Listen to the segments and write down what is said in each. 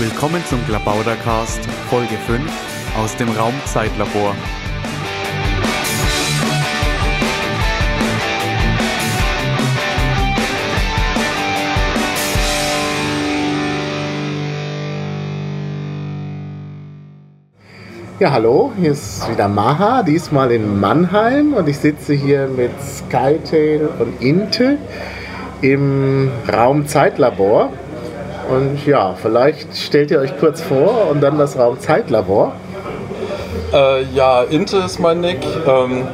Willkommen zum Klabautercast Folge 5 aus dem Raumzeitlabor. Ja, hallo, hier ist wieder Maha, diesmal in Mannheim und ich sitze hier mit Skytail und Inte im Raumzeitlabor. Und ja, vielleicht stellt ihr euch kurz vor und dann das Raumzeitlabor. Äh, ja, Inte ist mein Nick. Ähm,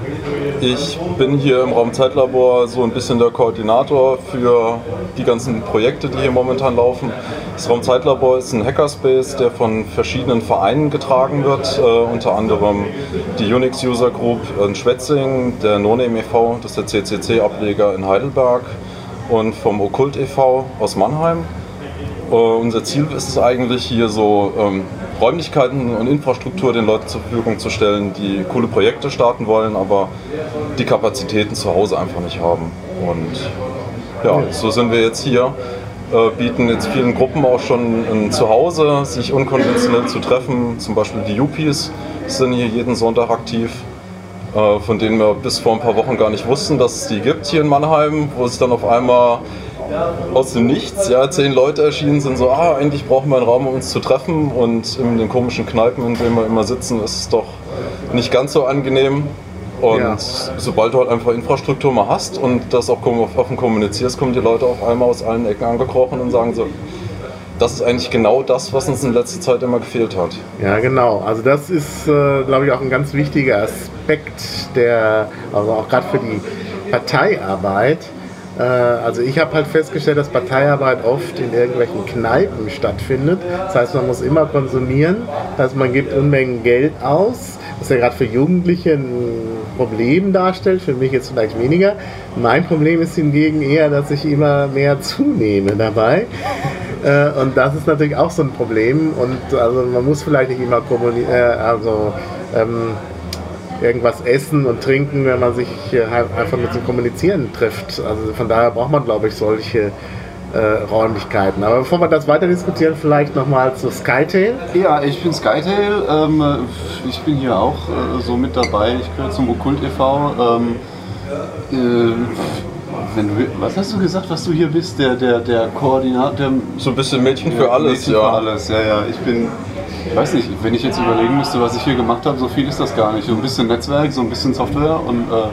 ich bin hier im Raumzeitlabor so ein bisschen der Koordinator für die ganzen Projekte, die hier momentan laufen. Das Raumzeitlabor ist ein Hackerspace, der von verschiedenen Vereinen getragen wird, äh, unter anderem die Unix User Group in Schwetzing, der NoName e.V., das ist der CCC-Ableger in Heidelberg und vom Okkult e.V. aus Mannheim. Uh, unser Ziel ist es eigentlich, hier so ähm, Räumlichkeiten und Infrastruktur den Leuten zur Verfügung zu stellen, die coole Projekte starten wollen, aber die Kapazitäten zu Hause einfach nicht haben. Und ja, so sind wir jetzt hier, äh, bieten jetzt vielen Gruppen auch schon ein Zuhause, sich unkonventionell zu treffen. Zum Beispiel die Yuppies sind hier jeden Sonntag aktiv äh, von denen wir bis vor ein paar Wochen gar nicht wussten, dass es die gibt hier in Mannheim, wo es dann auf einmal aus dem Nichts, ja, zehn Leute erschienen sind, so, ah, endlich brauchen wir einen Raum, um uns zu treffen und in den komischen Kneipen, in denen wir immer sitzen, ist es doch nicht ganz so angenehm. Und ja. sobald du halt einfach Infrastruktur mal hast und das auch offen kommunizierst, kommen die Leute auf einmal aus allen Ecken angekrochen und sagen so, das ist eigentlich genau das, was uns in letzter Zeit immer gefehlt hat. Ja, genau. Also das ist, äh, glaube ich, auch ein ganz wichtiger Aspekt, der, also auch gerade für die Parteiarbeit, also ich habe halt festgestellt, dass Parteiarbeit oft in irgendwelchen Kneipen stattfindet. Das heißt, man muss immer konsumieren. Das heißt, man gibt Unmengen Geld aus, was ja gerade für Jugendliche ein Problem darstellt. Für mich jetzt vielleicht weniger. Mein Problem ist hingegen eher, dass ich immer mehr zunehme dabei. Äh, und das ist natürlich auch so ein Problem. Und also man muss vielleicht nicht immer kommunizieren, äh, also ähm, irgendwas essen und trinken, wenn man sich halt einfach mit zum Kommunizieren trifft. Also von daher braucht man, glaube ich, solche äh, Räumlichkeiten. Aber bevor wir das weiter diskutieren, vielleicht nochmal zu Skytail. Ja, ich bin Skytail. Ähm, ich bin hier auch äh, so mit dabei. Ich gehöre zum Okkult e.V. Ähm, äh, wenn du, was hast du gesagt, was du hier bist? Der, der, der Koordinator? so ein bisschen Mädchen für alles, Mädchen ja. für alles, ja, ja. Ich bin weiß nicht, wenn ich jetzt überlegen müsste, was ich hier gemacht habe, so viel ist das gar nicht. So ein bisschen Netzwerk, so ein bisschen Software und. Äh,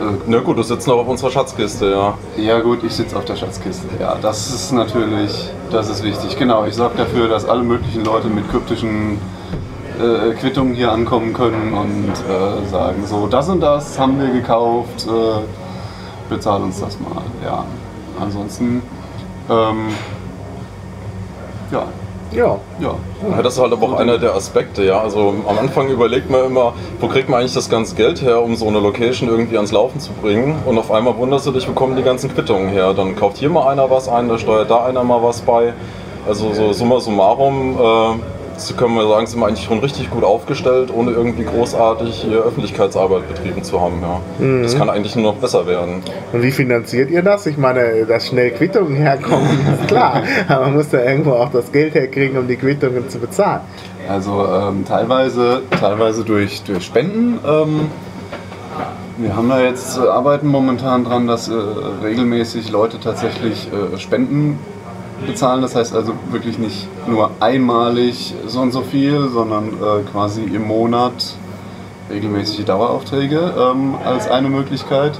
äh, Na gut, du sitzt noch auf unserer Schatzkiste, ja. Ja gut, ich sitze auf der Schatzkiste. Ja, das ist natürlich, das ist wichtig. Genau, ich sorge dafür, dass alle möglichen Leute mit kryptischen äh, Quittungen hier ankommen können und äh, sagen so, das und das haben wir gekauft, äh, bezahl uns das mal. Ja, ansonsten, ähm, ja, ja. ja. ja. Das ist halt aber auch einer der Aspekte, ja. Also am Anfang überlegt man immer, wo kriegt man eigentlich das ganze Geld her, um so eine Location irgendwie ans Laufen zu bringen. Und auf einmal wunderst du dich, wo kommen die ganzen Quittungen her? Dann kauft hier mal einer was ein, da steuert da einer mal was bei. Also so summa summarum äh, Sie können wir sagen, sind wir eigentlich schon richtig gut aufgestellt, ohne irgendwie großartig hier Öffentlichkeitsarbeit betrieben zu haben. Ja. Mhm. Das kann eigentlich nur noch besser werden. Und wie finanziert ihr das? Ich meine, dass schnell Quittungen herkommen, ist klar. Aber man muss da irgendwo auch das Geld herkriegen, um die Quittungen zu bezahlen. Also ähm, teilweise, teilweise durch, durch Spenden. Ähm, wir haben da jetzt äh, arbeiten momentan dran, dass äh, regelmäßig Leute tatsächlich äh, Spenden bezahlen. Das heißt also wirklich nicht nur einmalig so und so viel, sondern äh, quasi im Monat regelmäßige Daueraufträge ähm, als eine Möglichkeit.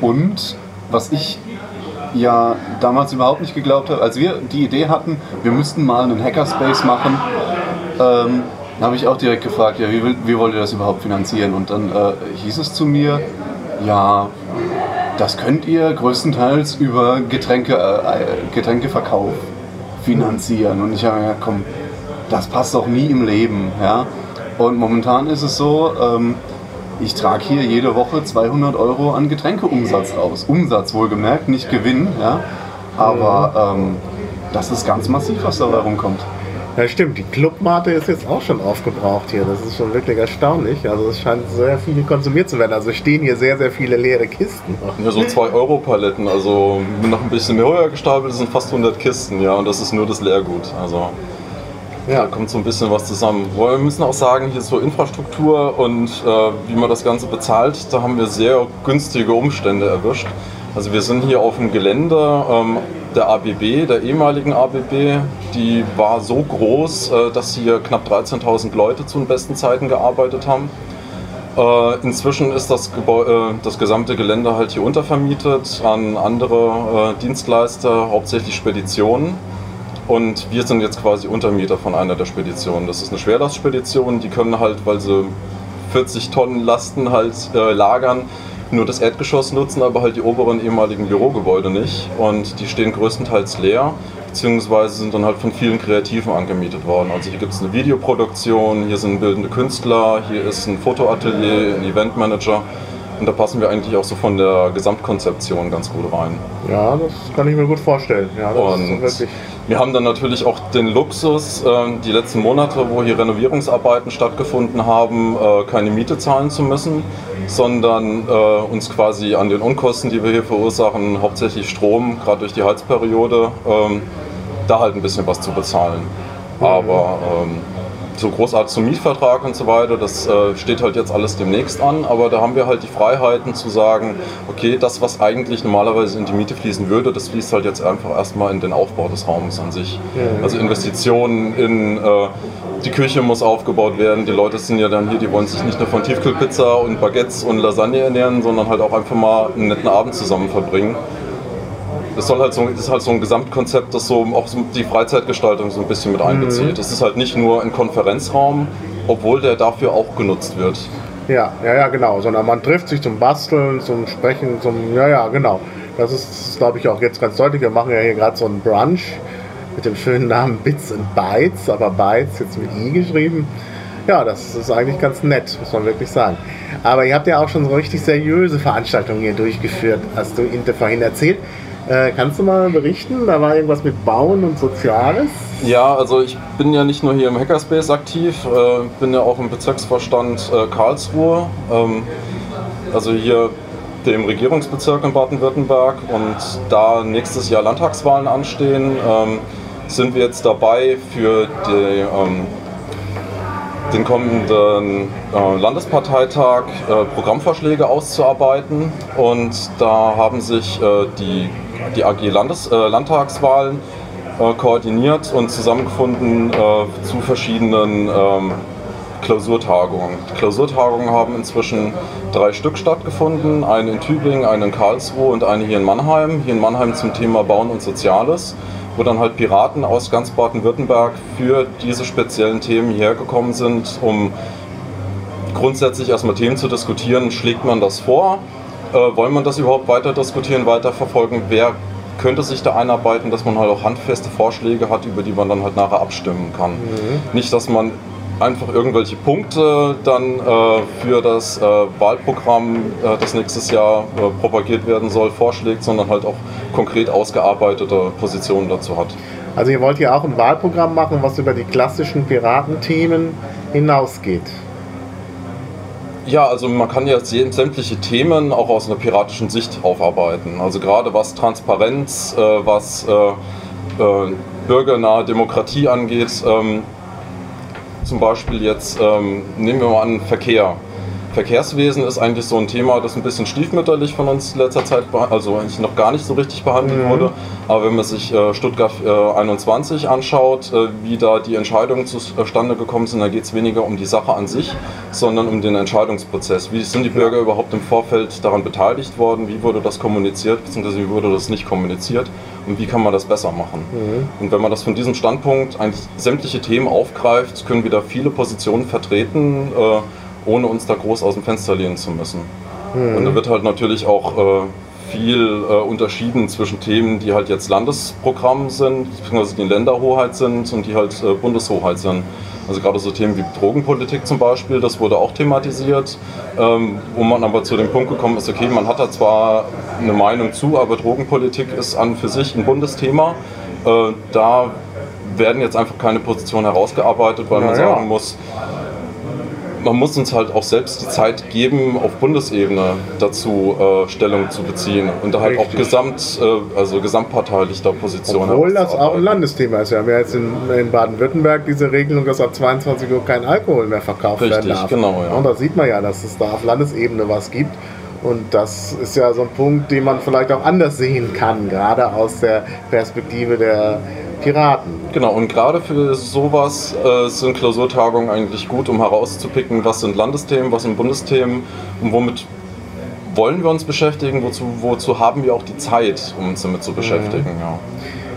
Und was ich ja damals überhaupt nicht geglaubt habe, als wir die Idee hatten, wir müssten mal einen Hackerspace machen, ähm, habe ich auch direkt gefragt, ja, wie, wie wollt ihr das überhaupt finanzieren? Und dann äh, hieß es zu mir, ja, das könnt ihr größtenteils über Getränke, äh, Getränkeverkauf finanzieren. Und ich habe gedacht, komm, das passt doch nie im Leben. Ja? Und momentan ist es so, ähm, ich trage hier jede Woche 200 Euro an Getränkeumsatz raus. Umsatz wohlgemerkt, nicht Gewinn. Ja? Aber ähm, das ist ganz massiv, was dabei rumkommt. Ja, stimmt. Die Clubmate ist jetzt auch schon aufgebraucht hier. Das ist schon wirklich erstaunlich. Also es scheint sehr viel konsumiert zu werden. Also stehen hier sehr, sehr viele leere Kisten. Ja, so 2-Euro-Paletten. Also noch ein bisschen mehr höher gestapelt sind fast 100 Kisten, ja. Und das ist nur das Leergut. Also Ja. Da kommt so ein bisschen was zusammen. Wir müssen auch sagen, hier so Infrastruktur und äh, wie man das Ganze bezahlt, da haben wir sehr günstige Umstände erwischt. Also wir sind hier auf dem Gelände ähm, der ABB, der ehemaligen ABB. Die war so groß, äh, dass hier knapp 13.000 Leute zu den besten Zeiten gearbeitet haben. Äh, inzwischen ist das, äh, das gesamte Gelände halt hier untervermietet an andere Dienstleister, hauptsächlich Speditionen. Und wir sind jetzt quasi Untermieter von einer der Speditionen. Das ist eine Schwerlastspedition, die können halt, weil sie 40 Tonnen Lasten halt lagern, nur das Erdgeschoss nutzen, aber halt die oberen ehemaligen Bürogebäude nicht. Und die stehen größtenteils leer, beziehungsweise sind dann halt von vielen Kreativen angemietet worden. Also hier gibt es eine Videoproduktion, hier sind bildende Künstler, hier ist ein Fotoatelier, ein Eventmanager. Und da passen wir eigentlich auch so von der Gesamtkonzeption ganz gut rein. Ja, das kann ich mir gut vorstellen. Ja, und wir haben dann natürlich auch den Luxus, äh, die letzten Monate, wo hier Renovierungsarbeiten stattgefunden haben, äh, keine Miete zahlen zu müssen, sondern äh, uns quasi an den Unkosten, die wir hier verursachen, hauptsächlich Strom, gerade durch die Heizperiode, ähm, da halt ein bisschen was zu bezahlen. Mhm. Aber ähm, so großartig zum Mietvertrag und so weiter, das äh, steht halt jetzt alles demnächst an, aber da haben wir halt die Freiheiten zu sagen, okay, das, was eigentlich normalerweise in die Miete fließen würde, das fließt halt jetzt einfach erstmal in den Aufbau des Raumes an sich. Also Investitionen in äh, die Küche muss aufgebaut werden, die Leute sind ja dann hier, die wollen sich nicht nur von Tiefkühlpizza und Baguettes und Lasagne ernähren, sondern halt auch einfach mal einen netten Abend zusammen verbringen das soll halt so, das ist halt so ein Gesamtkonzept, das so auch die Freizeitgestaltung so ein bisschen mit einbezieht. Es mhm. ist halt nicht nur ein Konferenzraum, obwohl der dafür auch genutzt wird. Ja, ja, ja, genau. Sondern man trifft sich zum Basteln, zum Sprechen, zum. Ja, ja, genau. Das ist, glaube ich, auch jetzt ganz deutlich. Wir machen ja hier gerade so einen Brunch mit dem schönen Namen Bits and Bytes, aber Bytes jetzt mit I geschrieben. Ja, das ist eigentlich ganz nett, muss man wirklich sagen. Aber ihr habt ja auch schon so richtig seriöse Veranstaltungen hier durchgeführt, hast du vorhin erzählt. Äh, kannst du mal berichten? Da war irgendwas mit Bauen und Soziales? Ja, also ich bin ja nicht nur hier im Hackerspace aktiv, äh, bin ja auch im Bezirksvorstand äh, Karlsruhe. Ähm, also hier dem Regierungsbezirk in Baden-Württemberg und da nächstes Jahr Landtagswahlen anstehen, ähm, sind wir jetzt dabei für die, ähm, den kommenden äh, Landesparteitag äh, Programmvorschläge auszuarbeiten und da haben sich äh, die die AG Landes, äh, Landtagswahlen äh, koordiniert und zusammengefunden äh, zu verschiedenen ähm, Klausurtagungen. Die Klausurtagungen haben inzwischen drei Stück stattgefunden, eine in Tübingen, eine in Karlsruhe und eine hier in Mannheim. Hier in Mannheim zum Thema Bauen und Soziales, wo dann halt Piraten aus ganz Baden-Württemberg für diese speziellen Themen hierher gekommen sind, um grundsätzlich erstmal Themen zu diskutieren. Schlägt man das vor? Äh, wollen wir das überhaupt weiter diskutieren, weiter verfolgen? Wer könnte sich da einarbeiten, dass man halt auch handfeste Vorschläge hat, über die man dann halt nachher abstimmen kann? Mhm. Nicht, dass man einfach irgendwelche Punkte dann äh, für das äh, Wahlprogramm, äh, das nächstes Jahr äh, propagiert werden soll, vorschlägt, sondern halt auch konkret ausgearbeitete Positionen dazu hat. Also ihr wollt ja auch ein Wahlprogramm machen, was über die klassischen Piratenthemen hinausgeht. Ja, also man kann ja sämtliche Themen auch aus einer piratischen Sicht aufarbeiten. Also gerade was Transparenz, äh, was äh, äh, bürgernahe Demokratie angeht. Ähm, zum Beispiel jetzt ähm, nehmen wir mal an Verkehr. Verkehrswesen ist eigentlich so ein Thema, das ein bisschen stiefmütterlich von uns in letzter Zeit, also eigentlich noch gar nicht so richtig behandelt mhm. wurde. Aber wenn man sich äh, Stuttgart äh, 21 anschaut, äh, wie da die Entscheidungen zustande gekommen sind, da geht es weniger um die Sache an sich, sondern um den Entscheidungsprozess. Wie sind die Bürger überhaupt im Vorfeld daran beteiligt worden? Wie wurde das kommuniziert, beziehungsweise wie wurde das nicht kommuniziert? Und wie kann man das besser machen? Mhm. Und wenn man das von diesem Standpunkt eigentlich sämtliche Themen aufgreift, können wir da viele Positionen vertreten äh, ohne uns da groß aus dem Fenster lehnen zu müssen. Mhm. Und da wird halt natürlich auch äh, viel äh, unterschieden zwischen Themen, die halt jetzt Landesprogramm sind, beziehungsweise die Länderhoheit sind und die halt äh, Bundeshoheit sind. Also gerade so Themen wie Drogenpolitik zum Beispiel, das wurde auch thematisiert, ähm, wo man aber zu dem Punkt gekommen ist, okay, man hat da zwar eine Meinung zu, aber Drogenpolitik ist an für sich ein Bundesthema. Äh, da werden jetzt einfach keine Positionen herausgearbeitet, weil Na man sagen muss, man muss uns halt auch selbst die Zeit geben, auf Bundesebene dazu äh, Stellung zu beziehen und da halt auch gesamt, äh, also gesamtparteilich da Positionen Obwohl das auch ein Landesthema ist. Wir haben ja jetzt in, in Baden-Württemberg diese Regelung, dass ab 22 Uhr kein Alkohol mehr verkauft Richtig, werden darf. genau, ja. Und da sieht man ja, dass es da auf Landesebene was gibt. Und das ist ja so ein Punkt, den man vielleicht auch anders sehen kann, gerade aus der Perspektive der Piraten. Genau, und gerade für sowas äh, sind Klausurtagungen eigentlich gut, um herauszupicken, was sind Landesthemen, was sind Bundesthemen und womit wollen wir uns beschäftigen, wozu, wozu haben wir auch die Zeit, um uns damit zu beschäftigen. Ja.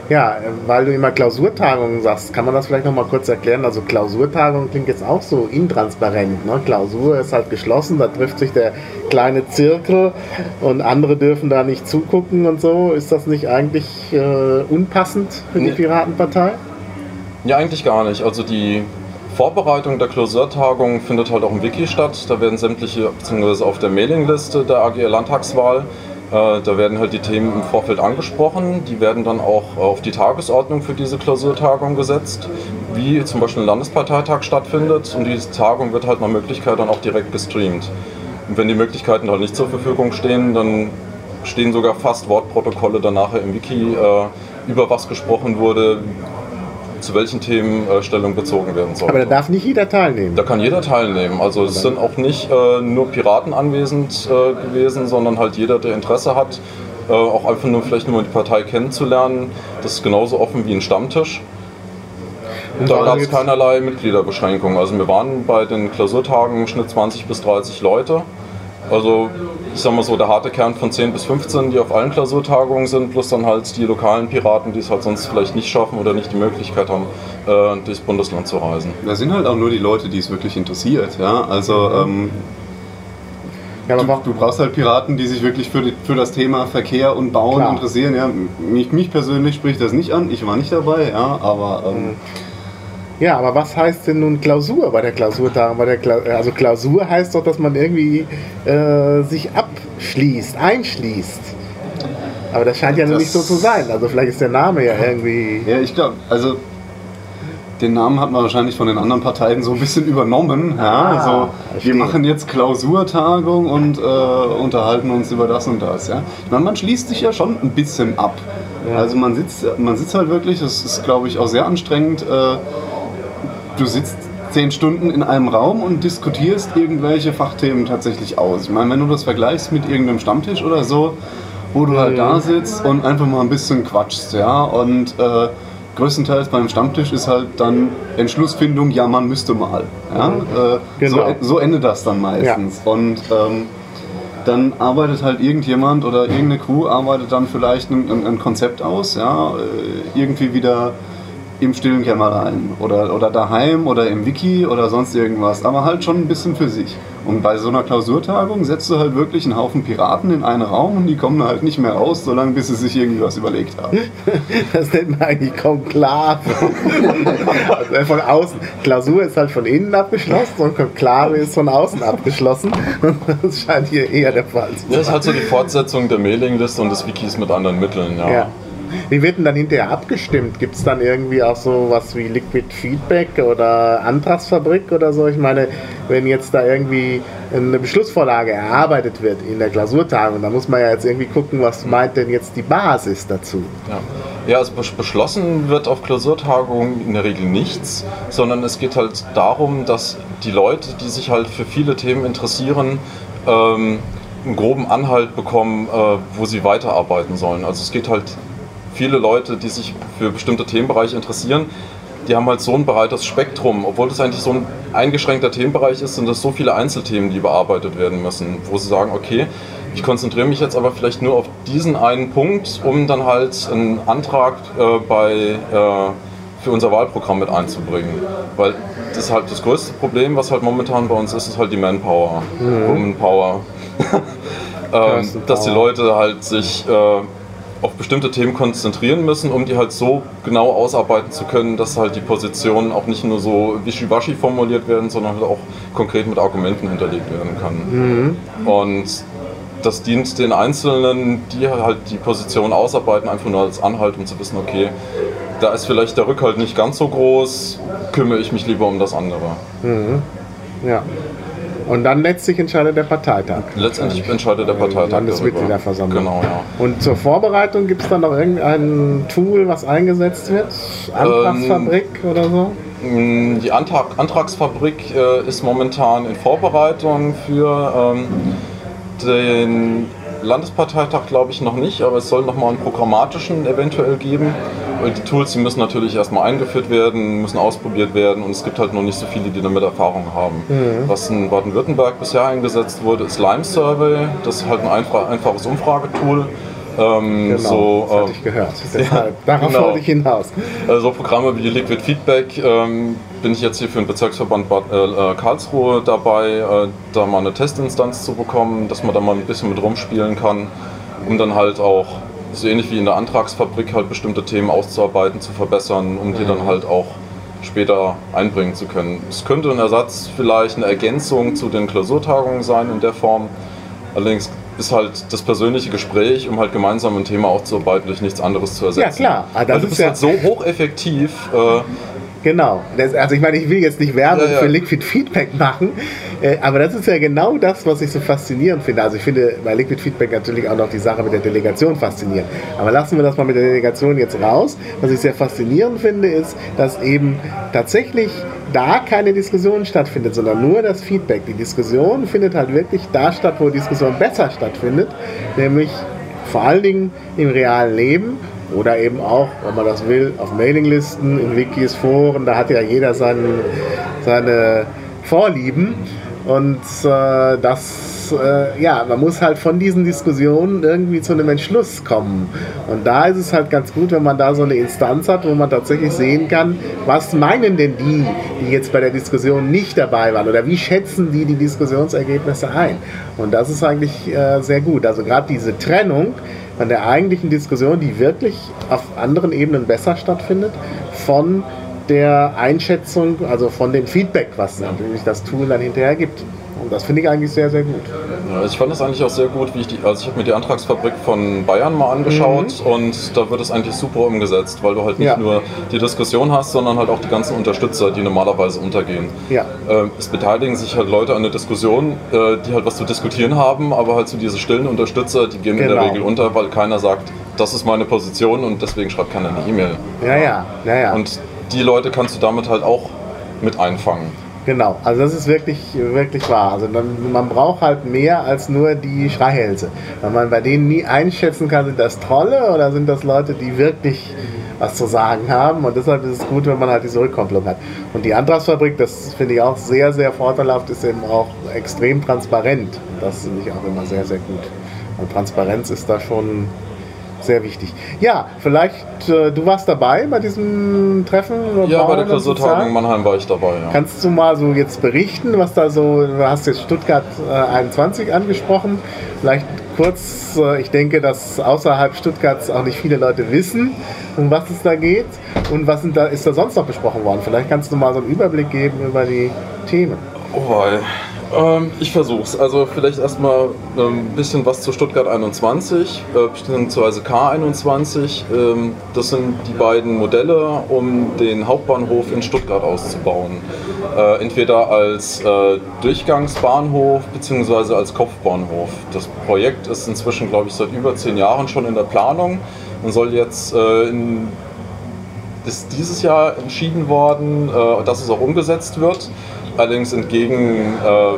Ja, weil du immer Klausurtagungen sagst, kann man das vielleicht noch mal kurz erklären? Also Klausurtagung klingt jetzt auch so intransparent. Ne? Klausur ist halt geschlossen, da trifft sich der kleine Zirkel und andere dürfen da nicht zugucken und so. Ist das nicht eigentlich äh, unpassend für die Nee. Piratenpartei? Ja, eigentlich gar nicht. Also die Vorbereitung der Klausurtagung findet halt auch im Wiki statt. Da werden sämtliche, beziehungsweise auf der Mailingliste der AG Landtagswahl, da werden halt die Themen im Vorfeld angesprochen. Die werden dann auch auf die Tagesordnung für diese Klausurtagung gesetzt, wie zum Beispiel ein Landesparteitag stattfindet. Und diese Tagung wird halt nach Möglichkeit dann auch direkt gestreamt. Und wenn die Möglichkeiten halt nicht zur Verfügung stehen, dann stehen sogar fast Wortprotokolle dann nachher im Wiki, äh, über was gesprochen wurde, zu welchen Themen äh, Stellung bezogen werden soll. Aber da darf nicht jeder teilnehmen. Da kann jeder teilnehmen. Also es sind auch nicht äh, nur Piraten anwesend äh, gewesen, sondern halt jeder, der Interesse hat, äh, auch einfach nur vielleicht nur die Partei kennenzulernen. Das ist genauso offen wie ein Stammtisch. Und Da gab es keinerlei Mitgliederbeschränkungen. Also wir waren bei den Klausurtagen im Schnitt 20 bis 30 Leute. Also ich sag mal so, der harte Kern von 10 bis 15, die auf allen Klausurtagungen sind, plus dann halt die lokalen Piraten, die es halt sonst vielleicht nicht schaffen oder nicht die Möglichkeit haben, äh, durchs Bundesland zu reisen. Da sind halt auch nur die Leute, die es wirklich interessiert. Ja? Also ähm, Ja, du, du brauchst halt Piraten, die sich wirklich für, die, für das Thema Verkehr und Bauen Klar. interessieren. Ja? Mich, mich persönlich spricht das nicht an, ich war nicht dabei, ja? aber ähm, Ja, aber was heißt denn nun Klausur bei der Klausurtagung? Bei der Kla also Klausur heißt doch, dass man irgendwie äh, sich abschließt, einschließt. Aber das scheint ja Das- nicht so zu sein. Also vielleicht ist der Name ja irgendwie. ja, ich glaube, also den Namen hat man wahrscheinlich von den anderen Parteien so ein bisschen übernommen. Ja? Ah, also, wir machen jetzt Klausurtagung und äh, unterhalten uns über das und das. Ja? Ich meine, man schließt sich ja schon ein bisschen ab. Ja. Also man sitzt, man sitzt halt wirklich, das ist glaube ich auch sehr anstrengend. Äh, du sitzt zehn Stunden in einem Raum und diskutierst irgendwelche Fachthemen tatsächlich aus. Ich meine, wenn du das vergleichst mit irgendeinem Stammtisch oder so, wo du halt da sitzt und einfach mal ein bisschen quatschst, ja, und äh, größtenteils beim Stammtisch ist halt dann Entschlussfindung, ja, man müsste mal. Ja? Äh, Genau. so, so endet das dann meistens. Und ähm, dann arbeitet halt irgendjemand oder irgendeine Crew arbeitet dann vielleicht ein, ein, ein Konzept aus, ja, äh, irgendwie wieder im stillen Kämmerlein oder, oder daheim oder im Wiki oder sonst irgendwas, aber halt schon ein bisschen für sich. Und bei so einer Klausurtagung setzt du halt wirklich einen Haufen Piraten in einen Raum und die kommen halt nicht mehr raus, solange bis sie sich irgendwie was überlegt haben. Das nennt man eigentlich Konklave. also von außen. Klausur ist halt von innen abgeschlossen und Konklave ist von außen abgeschlossen. Das scheint hier eher der Fall zu Das ist sein. halt so die Fortsetzung der Mailingliste und des Wikis mit anderen Mitteln, ja. Ja. Wie wird denn dann hinterher abgestimmt? Gibt es dann irgendwie auch so was wie Liquid Feedback oder Antragsfabrik oder so? Ich meine, wenn jetzt da irgendwie eine Beschlussvorlage erarbeitet wird in der Klausurtagung, dann muss man ja jetzt irgendwie gucken, was meint denn jetzt die Basis dazu? Ja, ja also bes- beschlossen wird auf Klausurtagungen in der Regel nichts, sondern es geht halt darum, dass die Leute, die sich halt für viele Themen interessieren, ähm, einen groben Anhalt bekommen, äh, wo sie weiterarbeiten sollen. Also es geht halt viele Leute, die sich für bestimmte Themenbereiche interessieren, die haben halt so ein breites Spektrum. Obwohl das eigentlich so ein eingeschränkter Themenbereich ist, sind das so viele Einzelthemen, die bearbeitet werden müssen, wo sie sagen, okay, ich konzentriere mich jetzt aber vielleicht nur auf diesen einen Punkt, um dann halt einen Antrag äh, bei, äh, für unser Wahlprogramm mit einzubringen. Weil das ist halt das größte Problem, was halt momentan bei uns ist, ist halt die Manpower, Womanpower. ähm, dass die Leute halt sich äh, auf bestimmte Themen konzentrieren müssen, um die halt so genau ausarbeiten zu können, dass halt die Positionen auch nicht nur so wischiwaschi formuliert werden, sondern halt auch konkret mit Argumenten hinterlegt werden kann. Und das dient den Einzelnen, die halt die Position ausarbeiten, einfach nur als Anhalt, um zu wissen, okay, da ist vielleicht der Rückhalt nicht ganz so groß, kümmere ich mich lieber um das andere. Ja. Und dann letztlich entscheidet der Parteitag. Letztendlich entscheidet der Parteitag. Landesmitgliederversammlung. Genau, ja. Und zur Vorbereitung gibt es dann noch irgendein Tool, was eingesetzt wird? Antragsfabrik Ähm, oder so? Mm, Die Antrag, Antragsfabrik äh, ist momentan in Vorbereitung für ähm, den Landesparteitag, glaube ich, noch nicht, aber es soll noch mal einen programmatischen eventuell geben. Die Tools, die müssen natürlich erstmal eingeführt werden, müssen ausprobiert werden und es gibt halt noch nicht so viele, die damit Erfahrung haben. Was in Baden-Württemberg bisher eingesetzt wurde, ist Lime Survey. Das ist halt ein einfach, einfaches Umfragetool. Ähm, Genau, so, das hatte äh, ich gehört. Deshalb, darauf genau. wollte ich hinaus. also Programme wie Liquid Feedback ähm, bin ich jetzt hier für den Bezirksverband Bad, äh, äh, Karlsruhe dabei, äh, da mal eine Testinstanz zu bekommen, dass man da mal ein bisschen mit rumspielen kann, um dann halt auch so ähnlich wie in der Antragsfabrik halt bestimmte Themen auszuarbeiten, zu verbessern, um die dann halt auch später einbringen zu können. Es könnte ein Ersatz, vielleicht eine Ergänzung zu den Klausurtagungen sein in der Form. Allerdings ist halt das persönliche Gespräch, um halt gemeinsam ein Thema aufzuarbeiten, durch nichts anderes zu ersetzen. klar. Ah, das Weil du ist bist ja- halt so hocheffektiv. Äh, Genau. Das, also ich meine, ich will jetzt nicht Werbung Ja, ja. für Liquid Feedback machen, äh, aber das ist ja genau das, was ich so faszinierend finde. Also ich finde bei Liquid Feedback natürlich auch noch die Sache mit der Delegation faszinierend. Aber lassen wir das mal mit der Delegation jetzt raus. Was ich sehr faszinierend finde, ist, dass eben tatsächlich da keine Diskussion stattfindet, sondern nur das Feedback. Die Diskussion findet halt wirklich da statt, wo Diskussion besser stattfindet, nämlich vor allen Dingen im realen Leben oder eben auch, wenn man das will, auf Mailinglisten, in Wikis, Foren, da hat ja jeder seinen, seine Vorlieben. Und äh, das, äh, ja, man muss halt von diesen Diskussionen irgendwie zu einem Entschluss kommen. Und da ist es halt ganz gut, wenn man da so eine Instanz hat, wo man tatsächlich sehen kann, was meinen denn die, die jetzt bei der Diskussion nicht dabei waren oder wie schätzen die die Diskussionsergebnisse ein. Und das ist eigentlich äh, sehr gut. Also gerade diese Trennung von der eigentlichen Diskussion, die wirklich auf anderen Ebenen besser stattfindet, von der Einschätzung, also von dem Feedback, was natürlich das Tool dann hinterher gibt. Und das finde ich eigentlich sehr, sehr gut. Ja, ich fand das eigentlich auch sehr gut, wie ich die, also ich habe mir die Antragsfabrik von Bayern mal angeschaut und da wird es eigentlich super umgesetzt, weil du halt nicht Ja. nur die Diskussion hast, sondern halt auch die ganzen Unterstützer, die normalerweise untergehen. Ja. Ähm, es beteiligen sich halt Leute an der Diskussion, äh, die halt was zu diskutieren haben, aber halt so diese stillen Unterstützer, die gehen in Genau. der Regel unter, weil keiner sagt, das ist meine Position und deswegen schreibt keiner eine E-Mail. Ja, ja, ja, ja. Und die Leute kannst du damit halt auch mit einfangen. Genau, also das ist wirklich, wirklich wahr. Also man, man braucht halt mehr als nur die Schreihälse. Weil man bei denen nie einschätzen kann, sind das Trolle oder sind das Leute, die wirklich was zu sagen haben. Und deshalb ist es gut, wenn man halt diese Rückkopplung hat. Und die Antragsfabrik, das finde ich auch sehr, sehr vorteilhaft, ist eben auch extrem transparent. Das finde ich auch immer sehr, sehr gut. Und Transparenz ist da schon sehr wichtig. Ja, vielleicht, äh, du warst dabei bei diesem Treffen? Ja, bei der Klausurtagung Mannheim war ich dabei. Ja. Kannst du mal so jetzt berichten, was da so, du hast jetzt Stuttgart äh, 21 angesprochen, vielleicht kurz, äh, ich denke, dass außerhalb Stuttgarts auch nicht viele Leute wissen, um was es da geht und was da, ist da sonst noch besprochen worden. Vielleicht kannst du mal so einen Überblick geben über die Themen. Oh wei. Ähm, ich versuch's. Also vielleicht erstmal ein bisschen was zu Stuttgart 21, äh, beziehungsweise K21. Ähm, das sind die beiden Modelle, um den Hauptbahnhof in Stuttgart auszubauen. Äh, entweder als äh, Durchgangsbahnhof beziehungsweise als Kopfbahnhof. Das Projekt ist inzwischen, glaube ich, seit über zehn Jahren schon in der Planung und soll jetzt äh, in ist dieses Jahr entschieden worden, äh, dass es auch umgesetzt wird. Allerdings entgegen äh,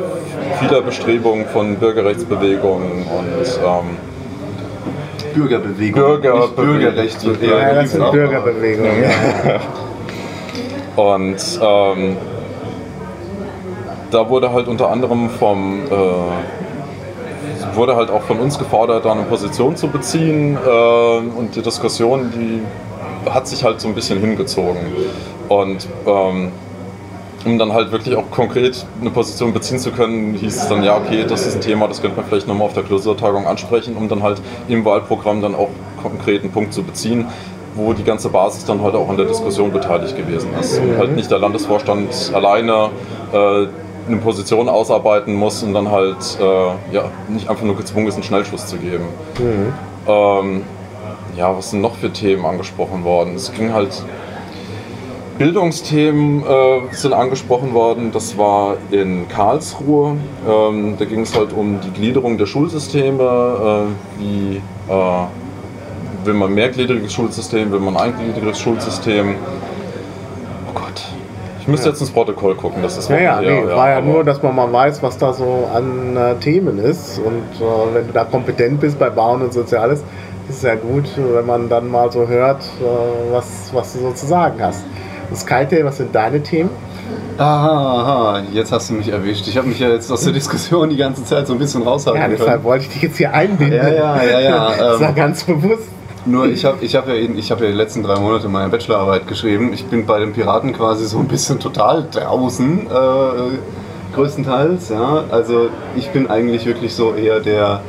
vieler Bestrebungen von Bürgerrechtsbewegungen und ähm, Bürgerbewegung. Bürger- nicht Bürgerrechte. Bürger- Ja, Ja, das sind Bürgerbewegungen. Ja. Und ähm, da wurde halt unter anderem vom äh, wurde halt auch von uns gefordert, da eine Position zu beziehen äh, und die Diskussion, die hat sich halt so ein bisschen hingezogen. Und ähm, um dann halt wirklich auch konkret eine Position beziehen zu können, hieß es dann, ja, okay, das ist ein Thema, das könnte man vielleicht nochmal auf der Klausurtagung ansprechen, um dann halt im Wahlprogramm dann auch konkret einen Punkt zu beziehen, wo die ganze Basis dann halt auch an der Diskussion beteiligt gewesen ist. Und halt nicht der Landesvorstand alleine äh, eine Position ausarbeiten muss und dann halt äh, ja, nicht einfach nur gezwungen ist, einen Schnellschuss zu geben. Ähm, ja, was sind noch für Themen angesprochen worden? Es ging halt Bildungsthemen äh, sind angesprochen worden. Das war in Karlsruhe. Ähm, da ging es halt um die Gliederung der Schulsysteme. Äh, wie äh, will man mehrgliedriges Schulsystem, will man ein eingliedriges Schulsystem? Oh Gott. Ich müsste Ja. jetzt ins Protokoll gucken. Das ist Ja, ja, nee, war ja nur, dass man mal weiß, was da so an äh, Themen ist. Und äh, wenn du da kompetent bist bei Bauen und Soziales, ist es ja gut, wenn man dann mal so hört, äh, was, was du so zu sagen hast. Skytail, was sind deine Themen? Aha, aha, jetzt hast du mich erwischt. Ich habe mich ja jetzt aus der Diskussion die ganze Zeit so ein bisschen raushalten Ja, deshalb können. wollte ich dich jetzt hier einbinden. Ja, ja, ja, ja, das war ähm. ganz bewusst. Nur ich habe ich hab ja, ich hab ja die letzten drei Monate meine Bachelorarbeit geschrieben. Ich bin bei den Piraten quasi so ein bisschen total draußen, äh, größtenteils. Ja? Also ich bin eigentlich wirklich so eher der,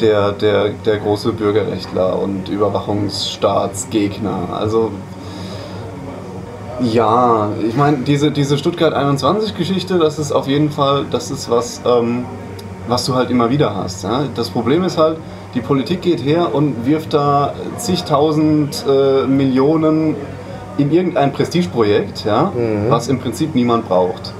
der, der, der große Bürgerrechtler und Überwachungsstaatsgegner. Also ja, ich meine, diese, diese Stuttgart 21-Geschichte, das ist auf jeden Fall, das ist was, ähm, was du halt immer wieder hast. Ja? Das Problem ist halt, die Politik geht her und wirft da zigtausend äh, Millionen in irgendein Prestigeprojekt, ja, was im Prinzip niemand braucht.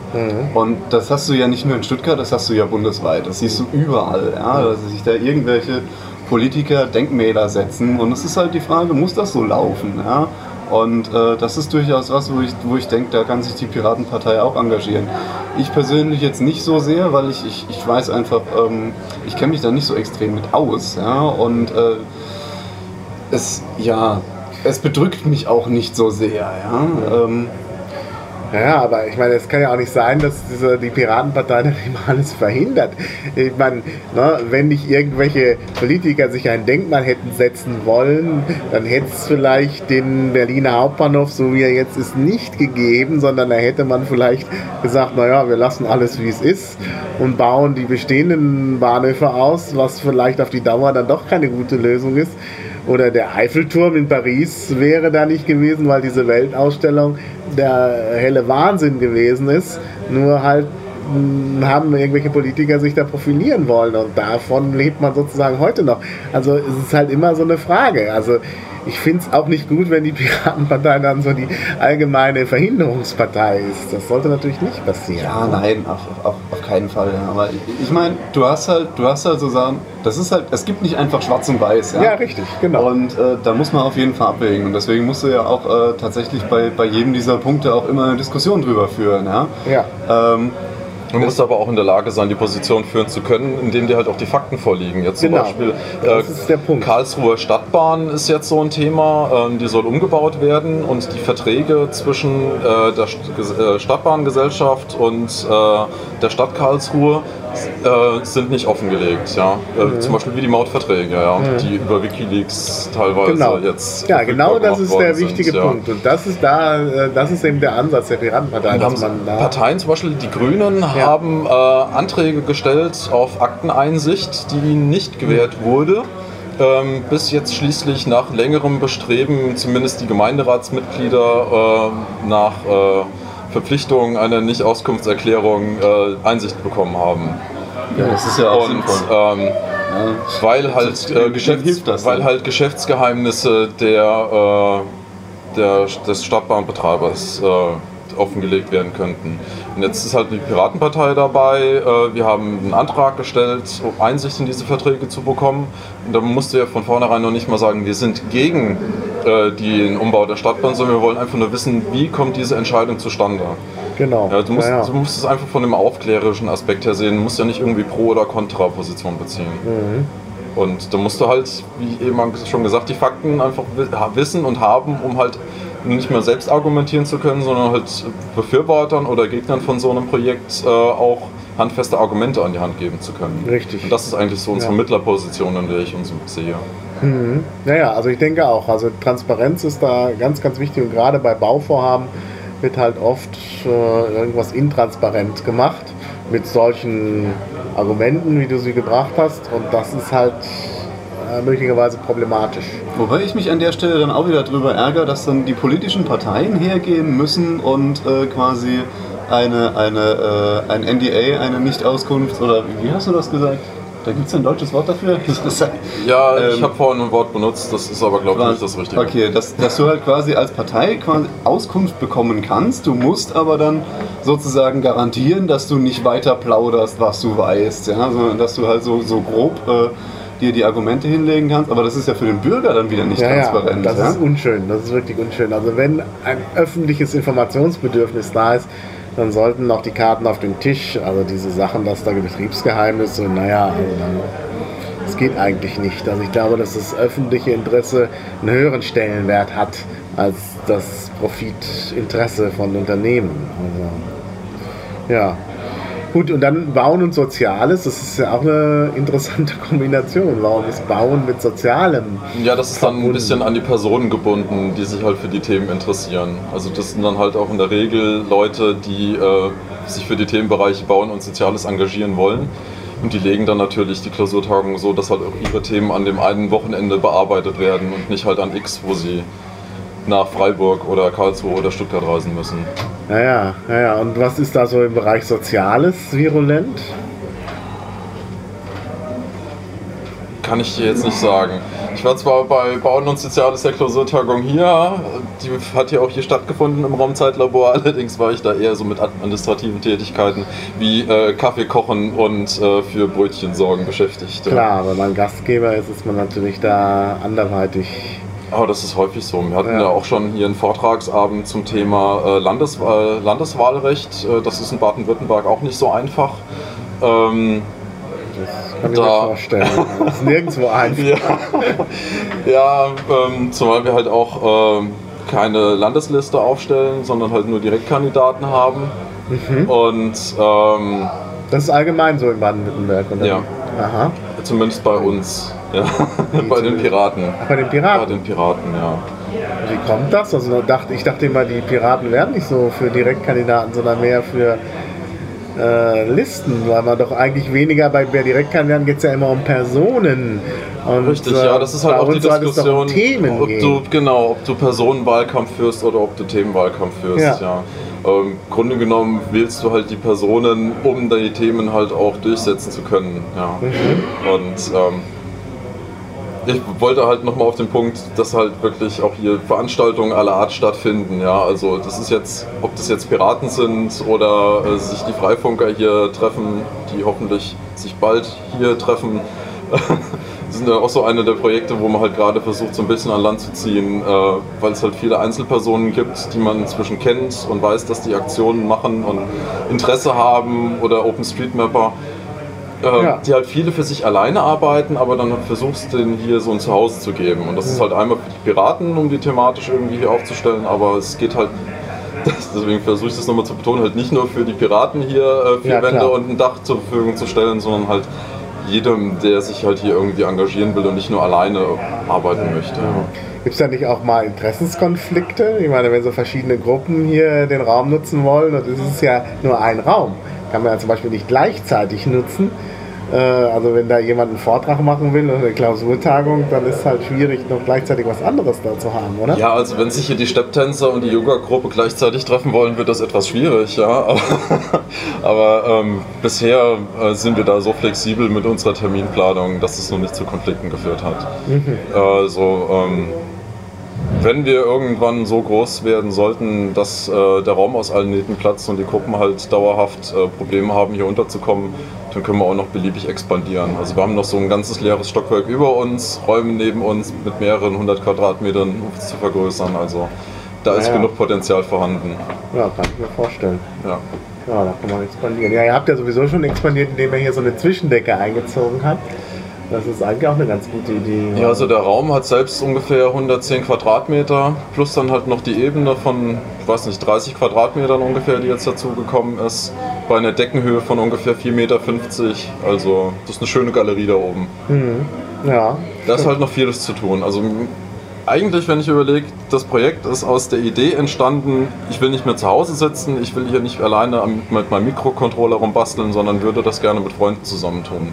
Und das hast du ja nicht nur in Stuttgart, das hast du ja bundesweit. Das siehst du überall, ja, dass sich da irgendwelche Politiker Denkmäler setzen. Und es ist halt die Frage, muss das so laufen? Ja? Und äh, das ist durchaus was, wo ich, wo ich denke, da kann sich die Piratenpartei auch engagieren. Ich persönlich jetzt nicht so sehr, weil ich, ich, ich weiß einfach, ähm, ich kenne mich da nicht so extrem mit aus. Ja? Und äh, es, ja, es bedrückt mich auch nicht so sehr. Ja? Ähm, Ja, aber ich meine, es kann ja auch nicht sein, dass diese, die Piratenpartei dann immer alles verhindert. Ich meine, ne, wenn nicht irgendwelche Politiker sich ein Denkmal hätten setzen wollen, dann hätte es vielleicht den Berliner Hauptbahnhof, so wie er jetzt ist, nicht gegeben, sondern da hätte man vielleicht gesagt, naja, wir lassen alles wie es ist und bauen die bestehenden Bahnhöfe aus, was vielleicht auf die Dauer dann doch keine gute Lösung ist. Oder der Eiffelturm in Paris wäre da nicht gewesen, weil diese Weltausstellung der helle Wahnsinn gewesen ist. Nur halt mh, haben irgendwelche Politiker sich da profilieren wollen und davon lebt man sozusagen heute noch. Also es ist halt immer so eine Frage. Also ich finde es auch nicht gut, wenn die Piratenpartei dann so die allgemeine Verhinderungspartei ist. Das sollte natürlich nicht passieren. Ja, nein, auf, auf, auf keinen Fall. Ja. Aber ich, ich meine, du hast halt, du hast halt so Sachen, das ist halt, es gibt nicht einfach schwarz und weiß. Ja, Ja, richtig, genau. Und äh, da muss man auf jeden Fall abwägen. Und deswegen musst du ja auch äh, tatsächlich bei, bei jedem dieser Punkte auch immer eine Diskussion drüber führen. Ja. Ja. Ähm, Man muss aber auch in der Lage sein, die Position führen zu können, indem dir halt auch die Fakten vorliegen. Jetzt zum Genau. Beispiel Punkt. Karlsruher Stadtbahn ist jetzt so ein Thema, ähm, die soll umgebaut werden und die Verträge zwischen äh, der äh, Stadtbahngesellschaft und äh, der Stadt Karlsruhe äh, sind nicht offengelegt. Ja? Äh, Mhm. Zum Beispiel wie die Mautverträge, ja? die über Wikileaks teilweise Genau. jetzt Ja, genau das ist der sind, wichtige ja. Punkt. Und das ist da, äh, das ist eben der Ansatz der Piratenpartei, dass man da Parteien, zum Beispiel die Grünen, Ja. haben äh, Anträge gestellt auf Akteneinsicht, die nicht gewährt wurde. Ähm, bis jetzt schließlich nach längerem Bestreben zumindest die Gemeinderatsmitglieder nach äh, Verpflichtung einer Nicht-Auskunftserklärung äh, Einsicht bekommen haben. ja, das ist ja auch Und sinnvoll. ähm, Ja. weil halt, äh, Geschäfts weil halt Geschäftsgeheimnisse der, äh, der, des Stadtbahnbetreibers äh, offengelegt werden könnten. Und jetzt ist halt die Piratenpartei dabei. Äh, wir haben einen Antrag gestellt, um Einsicht in diese Verträge zu bekommen. Und da musst du ja von vornherein noch nicht mal sagen, wir sind gegen äh, den Umbau der Stadtbahn, sondern wir wollen einfach nur wissen, wie kommt diese Entscheidung zustande. genau. Ja, du, musst, Ja, ja. du musst es einfach von dem aufklärerischen Aspekt her sehen. Du musst ja nicht irgendwie Pro- oder Kontra-Position beziehen. Mhm. Und da musst du halt, wie eben schon gesagt, die Fakten einfach wissen und haben, um halt nicht mehr selbst argumentieren zu können, sondern halt Befürwortern oder Gegnern von so einem Projekt äh, auch handfeste Argumente an die Hand geben zu können. Richtig. Und das ist eigentlich so unsere Ja. Mittlerposition, in der ich uns sehe. Mhm. Naja, also ich denke auch. Also Transparenz ist da ganz, ganz wichtig und gerade bei Bauvorhaben wird halt oft äh, irgendwas intransparent gemacht mit solchen Argumenten, wie du sie gebracht hast und das ist halt äh, möglicherweise problematisch. Wobei ich mich an der Stelle dann auch wieder darüber ärgere, dass dann die politischen Parteien hergehen müssen und äh, quasi eine, eine, äh, ein NDA, eine Nicht-Auskunft oder wie hast du das gesagt? Da gibt es ein deutsches Wort dafür? Ja, ich Ähm, habe vorhin ein Wort benutzt, das ist aber, glaube ich, nicht das Richtige. Okay, dass, dass du halt quasi als Partei quasi Auskunft bekommen kannst. Du musst aber dann sozusagen garantieren, dass du nicht weiter plauderst, was du weißt, ja? sondern dass du halt so, so grob äh, dir die Argumente hinlegen kannst. Aber das ist ja für den Bürger dann wieder nicht Ja, ja, transparent. das ja? ist unschön, das ist wirklich unschön. Also wenn ein öffentliches Informationsbedürfnis da ist, dann sollten auch die Karten auf den Tisch, also diese Sachen, dass da Betriebsgeheimnisse, naja, also dann, das geht eigentlich nicht. Also ich glaube, dass das öffentliche Interesse einen höheren Stellenwert hat als das Profitinteresse von Unternehmen. Also, ja. Gut, und dann Bauen und Soziales, das ist ja auch eine interessante Kombination. Warum ist Bauen mit Sozialem? Ja, das ist dann ein bisschen an die Personen gebunden, die sich halt für die Themen interessieren. Also das sind dann halt auch in der Regel Leute, die äh, sich für die Themenbereiche Bauen und Soziales engagieren wollen. Und die legen dann natürlich die Klausurtagung so, dass halt auch ihre Themen an dem einen Wochenende bearbeitet werden und nicht halt an X, wo sie nach Freiburg oder Karlsruhe oder Stuttgart reisen müssen. Naja, naja, und was ist da so im Bereich Soziales virulent? Kann ich dir jetzt nicht sagen. Ich war zwar bei Bauen und Soziales der Klausurtagung hier, die hat ja auch hier stattgefunden im Raumzeitlabor, allerdings war ich da eher so mit administrativen Tätigkeiten wie äh, Kaffee kochen und äh, für Brötchen sorgen beschäftigt. Klar, wenn man Gastgeber ist, ist man natürlich da anderweitig. Aber das ist häufig so. Wir hatten ja, Ja. auch schon hier einen Vortragsabend zum Thema äh, Landeswahl, Landeswahlrecht. Äh, das ist in Baden-Württemberg auch nicht so einfach. Ähm, Das kann ich Da. mir vorstellen. Das ist nirgendwo einfach. Ja, ja ähm, zumal wir halt auch ähm, keine Landesliste aufstellen, sondern halt nur Direktkandidaten haben. Und ähm, Das ist allgemein so in Baden-Württemberg. oder? Ja. Aha. zumindest bei uns, ja, bei den Piraten. Ach, bei den Bei Piraten. den Piraten, ja. Wie kommt das? Also ich dachte, ich dachte immer, die Piraten wären nicht so für Direktkandidaten, sondern mehr für äh, Listen, weil man doch eigentlich weniger bei, bei Direktkandidaten geht es ja immer um Personen. Und, Richtig, äh, ja, das ist halt bei auch die Diskussion, um Themen ob gehen. du, genau, ob du Personenwahlkampf führst oder ob du Themenwahlkampf führst, Ja. ja. Ähm, Im Grunde genommen wählst du halt die Personen, um die Themen halt auch durchsetzen zu können, ja. Mhm. Und ähm, ich wollte halt nochmal auf den Punkt, dass halt wirklich auch hier Veranstaltungen aller Art stattfinden. Ja, also das ist jetzt, ob das jetzt Piraten sind oder äh, sich die Freifunker hier treffen, die hoffentlich sich bald hier treffen. Das sind ja auch so eine der Projekte, wo man halt gerade versucht, so ein bisschen an Land zu ziehen, äh, weil es halt viele Einzelpersonen gibt, die man inzwischen kennt und weiß, dass die Aktionen machen und Interesse haben oder OpenStreetMapper äh, Ja. die halt viele für sich alleine arbeiten, aber dann versuchst denen hier so ein Zuhause zu geben. Und das ist halt einmal für die Piraten, um die thematisch irgendwie hier aufzustellen, aber es geht halt, deswegen versuche ich das nochmal zu betonen, halt nicht nur für die Piraten hier äh, vier Ja, Wände klar. und ein Dach zur Verfügung zu stellen, sondern halt jedem, der sich halt hier irgendwie engagieren will und nicht nur alleine arbeiten möchte. Gibt es da nicht auch mal Interessenskonflikte? Ich meine, wenn so verschiedene Gruppen hier den Raum nutzen wollen, es ist ja nur ein Raum, kann man ja zum Beispiel nicht gleichzeitig nutzen. Äh, Also wenn da jemand einen Vortrag machen will oder eine Klausurtagung, dann ist es halt schwierig, noch gleichzeitig was anderes da zu haben, oder? Ja, also wenn sich hier die Stepptänzer und die Yoga-Gruppe gleichzeitig treffen wollen, wird das etwas schwierig, ja. Aber, aber ähm, bisher äh, sind wir da so flexibel mit unserer Terminplanung, dass es noch nicht zu Konflikten geführt hat. Also ähm, wenn wir irgendwann so groß werden sollten, dass äh, der Raum aus allen Nähten platzt und die Gruppen halt dauerhaft äh, Probleme haben, hier unterzukommen, dann können wir auch noch beliebig expandieren. Also wir haben noch so ein ganzes leeres Stockwerk über uns, Räume neben uns mit mehreren hundert Quadratmetern um es zu vergrößern. Also da ist ja. genug Potenzial vorhanden. Ja, kann ich mir vorstellen. Ja. Ja, da kann man expandieren. Ja, ihr habt ja sowieso schon expandiert, indem ihr hier so eine Zwischendecke eingezogen habt. Das ist eigentlich auch eine ganz gute Idee. Ja, also der Raum hat selbst ungefähr 110 Quadratmeter, plus dann halt noch die Ebene von, ich weiß nicht, 30 Quadratmetern ungefähr, die jetzt dazugekommen ist, bei einer Deckenhöhe von ungefähr 4,50 Meter. Also das ist eine schöne Galerie da oben. ja. Da ist halt noch vieles zu tun. Also eigentlich, wenn ich überlege, das Projekt ist aus der Idee entstanden, ich will nicht mehr zu Hause sitzen, ich will hier nicht alleine mit meinem Mikrocontroller rumbasteln, sondern würde das gerne mit Freunden zusammentun.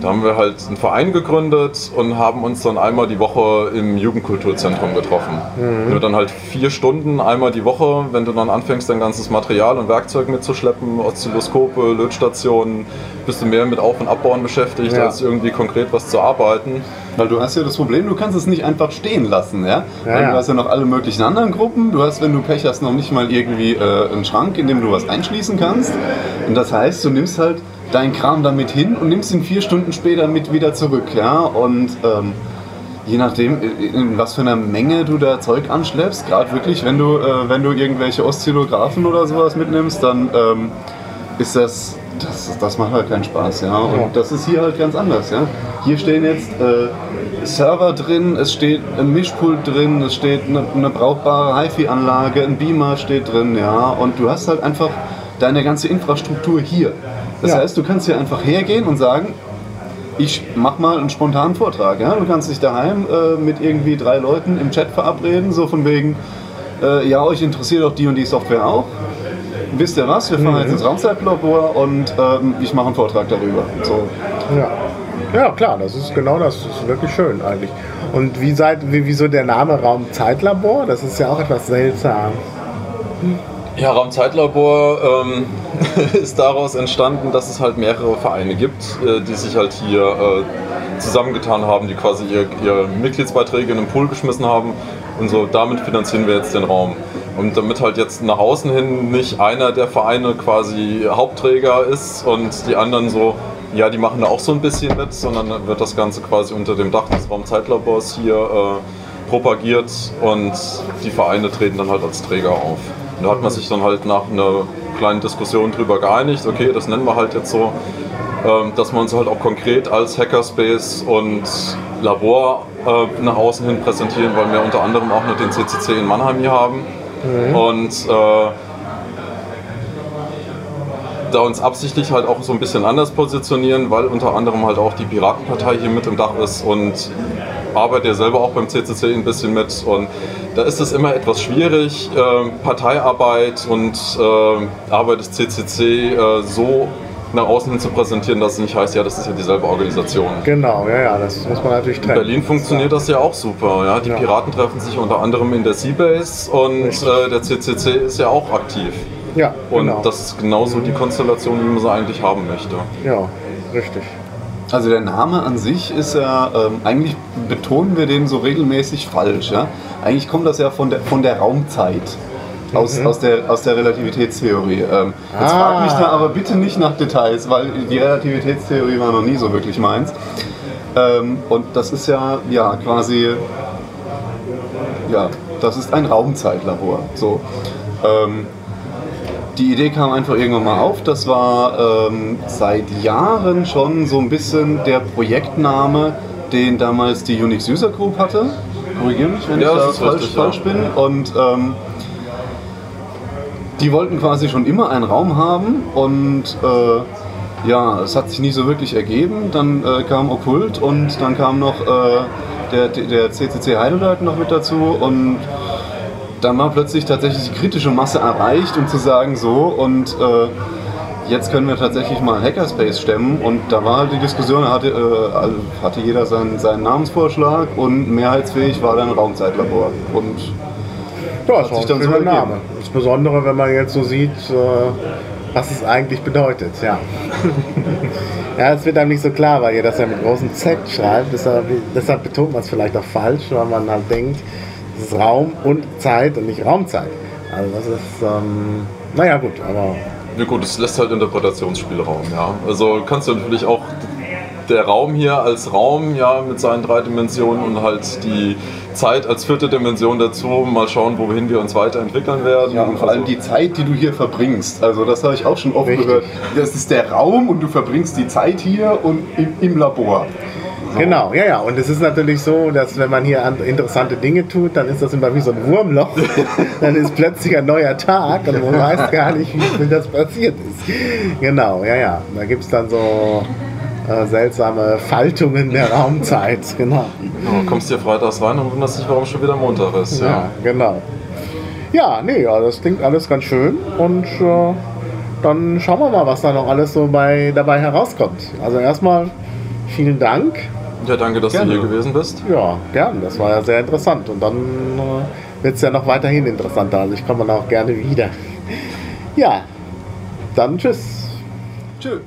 Da haben wir halt einen Verein gegründet und haben uns dann einmal die Woche im Jugendkulturzentrum getroffen. Mhm. Nur dann halt vier Stunden einmal die Woche, wenn du dann anfängst, dein ganzes Material und Werkzeug mitzuschleppen, Oszilloskope, Lötstationen, bist du mehr mit Auf- und Abbauen beschäftigt, ja. als irgendwie konkret was zu arbeiten. Weil du hast ja das Problem, du kannst es nicht einfach stehen lassen, ja? ja Weil du hast ja noch alle möglichen anderen Gruppen. Du hast, wenn du Pech hast, noch nicht mal irgendwie äh, einen Schrank, in dem du was einschließen kannst. Und das heißt, du nimmst halt deinen Kram damit hin und nimmst ihn vier Stunden später mit wieder zurück. Ja? Und ähm, je nachdem, in was für einer Menge du da Zeug anschleppst, gerade wirklich, wenn du, äh, wenn du irgendwelche Oszillographen oder sowas mitnimmst, dann ähm, ist das, das, das macht halt keinen Spaß. Ja? Und das ist hier halt ganz anders. Ja? Hier stehen jetzt äh, Server drin, es steht ein Mischpult drin, es steht eine, eine brauchbare HiFi-Anlage, ein Beamer steht drin, ja, und du hast halt einfach deine ganze Infrastruktur hier. Das ja. heißt, du kannst hier einfach hergehen und sagen, ich mach mal einen spontanen Vortrag. Ja? Du kannst dich daheim äh, mit irgendwie drei Leuten im Chat verabreden, so von wegen, äh, ja, euch interessiert doch die und die Software auch. Wisst ihr was? Wir fahren mhm. jetzt ins Raumzeitlabor und ähm, ich mache einen Vortrag darüber. So. Ja. ja, klar, das ist genau das. Das ist wirklich schön eigentlich. Und wie seid, wie, wieso der Name Raumzeitlabor? Das ist ja auch etwas seltsam. Ja, Raumzeitlabor ähm, ist daraus entstanden, dass es halt mehrere Vereine gibt, äh, die sich halt hier äh, zusammengetan haben, die quasi ihre ihr Mitgliedsbeiträge in den Pool geschmissen haben und so damit finanzieren wir jetzt den Raum. Und damit halt jetzt nach außen hin nicht einer der Vereine quasi Hauptträger ist und die anderen so, ja, die machen da auch so ein bisschen mit, sondern wird das Ganze quasi unter dem Dach des Raumzeitlabors hier äh, propagiert und die Vereine treten dann halt als Träger auf. Und da hat man sich dann halt nach einer kleinen Diskussion drüber geeinigt, okay, das nennen wir halt jetzt so, ähm, dass wir uns halt auch konkret als Hackerspace und Labor äh, nach außen hin präsentieren, weil wir unter anderem auch noch den CCC in Mannheim hier haben. Mhm. Und äh, da uns absichtlich halt auch so ein bisschen anders positionieren, weil unter anderem halt auch die Piratenpartei hier mit im Dach ist und arbeite ja selber auch beim CCC ein bisschen mit und da ist es immer etwas schwierig, äh, Parteiarbeit und äh, Arbeit des CCC äh, so nach außen hin zu präsentieren, dass es nicht heißt, ja, das ist ja dieselbe Organisation. Genau, ja, ja, das muss man natürlich trennen. In Berlin funktioniert das ja auch super. Ja? Die ja. Piraten treffen sich unter anderem in der Seabase und äh, der CCC ist ja auch aktiv. Ja, und genau. das ist genauso die Konstellation, wie man sie eigentlich haben möchte. Ja, richtig. Also der Name an sich ist ja, ähm, eigentlich betonen wir den so regelmäßig falsch. Ja? Eigentlich kommt das ja von der, von der Raumzeit. Aus, mhm. aus, der, aus der Relativitätstheorie. Ähm, jetzt ah. frag mich da aber bitte nicht nach Details, weil die Relativitätstheorie war noch nie so wirklich meins. Ähm, und das ist ja, ja quasi, ja, das ist ein Raumzeitlabor. So. Ähm, die Idee kam einfach irgendwann mal auf. Das war ähm, seit Jahren schon so ein bisschen der Projektname, den damals die Unix User Group hatte. Korrigiere mich, wenn ja, ich da falsch, richtig, falsch ja. bin. Und ähm, die wollten quasi schon immer einen Raum haben und äh, ja, es hat sich nicht so wirklich ergeben. Dann äh, kam Okkult und dann kam noch äh, der, der CCC Heidelberg noch mit dazu und dann war plötzlich tatsächlich die kritische Masse erreicht, um zu sagen, so und äh, jetzt können wir tatsächlich mal Hackerspace stemmen. Und da war die Diskussion, hatte, äh, hatte jeder seinen, seinen Namensvorschlag und mehrheitsfähig war dann Raumzeitlabor. Und ja, das hat sich dann so Name. Insbesondere, wenn man jetzt so sieht, äh, was es eigentlich bedeutet. Ja. ja, es wird einem nicht so klar, weil ihr das ja mit großem Z schreibt. Deshalb, deshalb betont man es vielleicht auch falsch, weil man halt denkt, es ist Raum und Zeit und nicht Raumzeit. Also das ist, ähm, naja gut, aber... Ja gut, es lässt halt Interpretationsspielraum, ja. Also kannst du natürlich auch der Raum hier als Raum, ja, mit seinen drei Dimensionen und halt die Zeit als vierte Dimension dazu, mal schauen, wohin wir uns weiterentwickeln werden. Ja, und vor allem also die Zeit, die du hier verbringst. Also das habe ich auch schon oft Richtig. gehört. Das ist der Raum und du verbringst die Zeit hier und im, im Labor. Genau, ja, ja. Und es ist natürlich so, dass wenn man hier interessante Dinge tut, dann ist das immer wie so ein Wurmloch. dann ist plötzlich ein neuer Tag und man weiß gar nicht, wie das passiert ist. Genau, ja, ja. Da gibt es dann so äh, seltsame Faltungen der Raumzeit. Genau. Du kommst hier freitags rein und wunderst dich, warum schon wieder Montag ist. Ja, ja genau. Ja, nee, ja, das klingt alles ganz schön und äh, dann schauen wir mal, was da noch alles so bei, dabei herauskommt. Also erstmal vielen Dank. Ja, danke, dass Gerne. du hier gewesen bist. Ja, gern. Das war ja sehr interessant. Und dann äh, wird es ja noch weiterhin interessanter. Also ich komme dann auch gerne wieder. Ja, dann tschüss. Tschüss.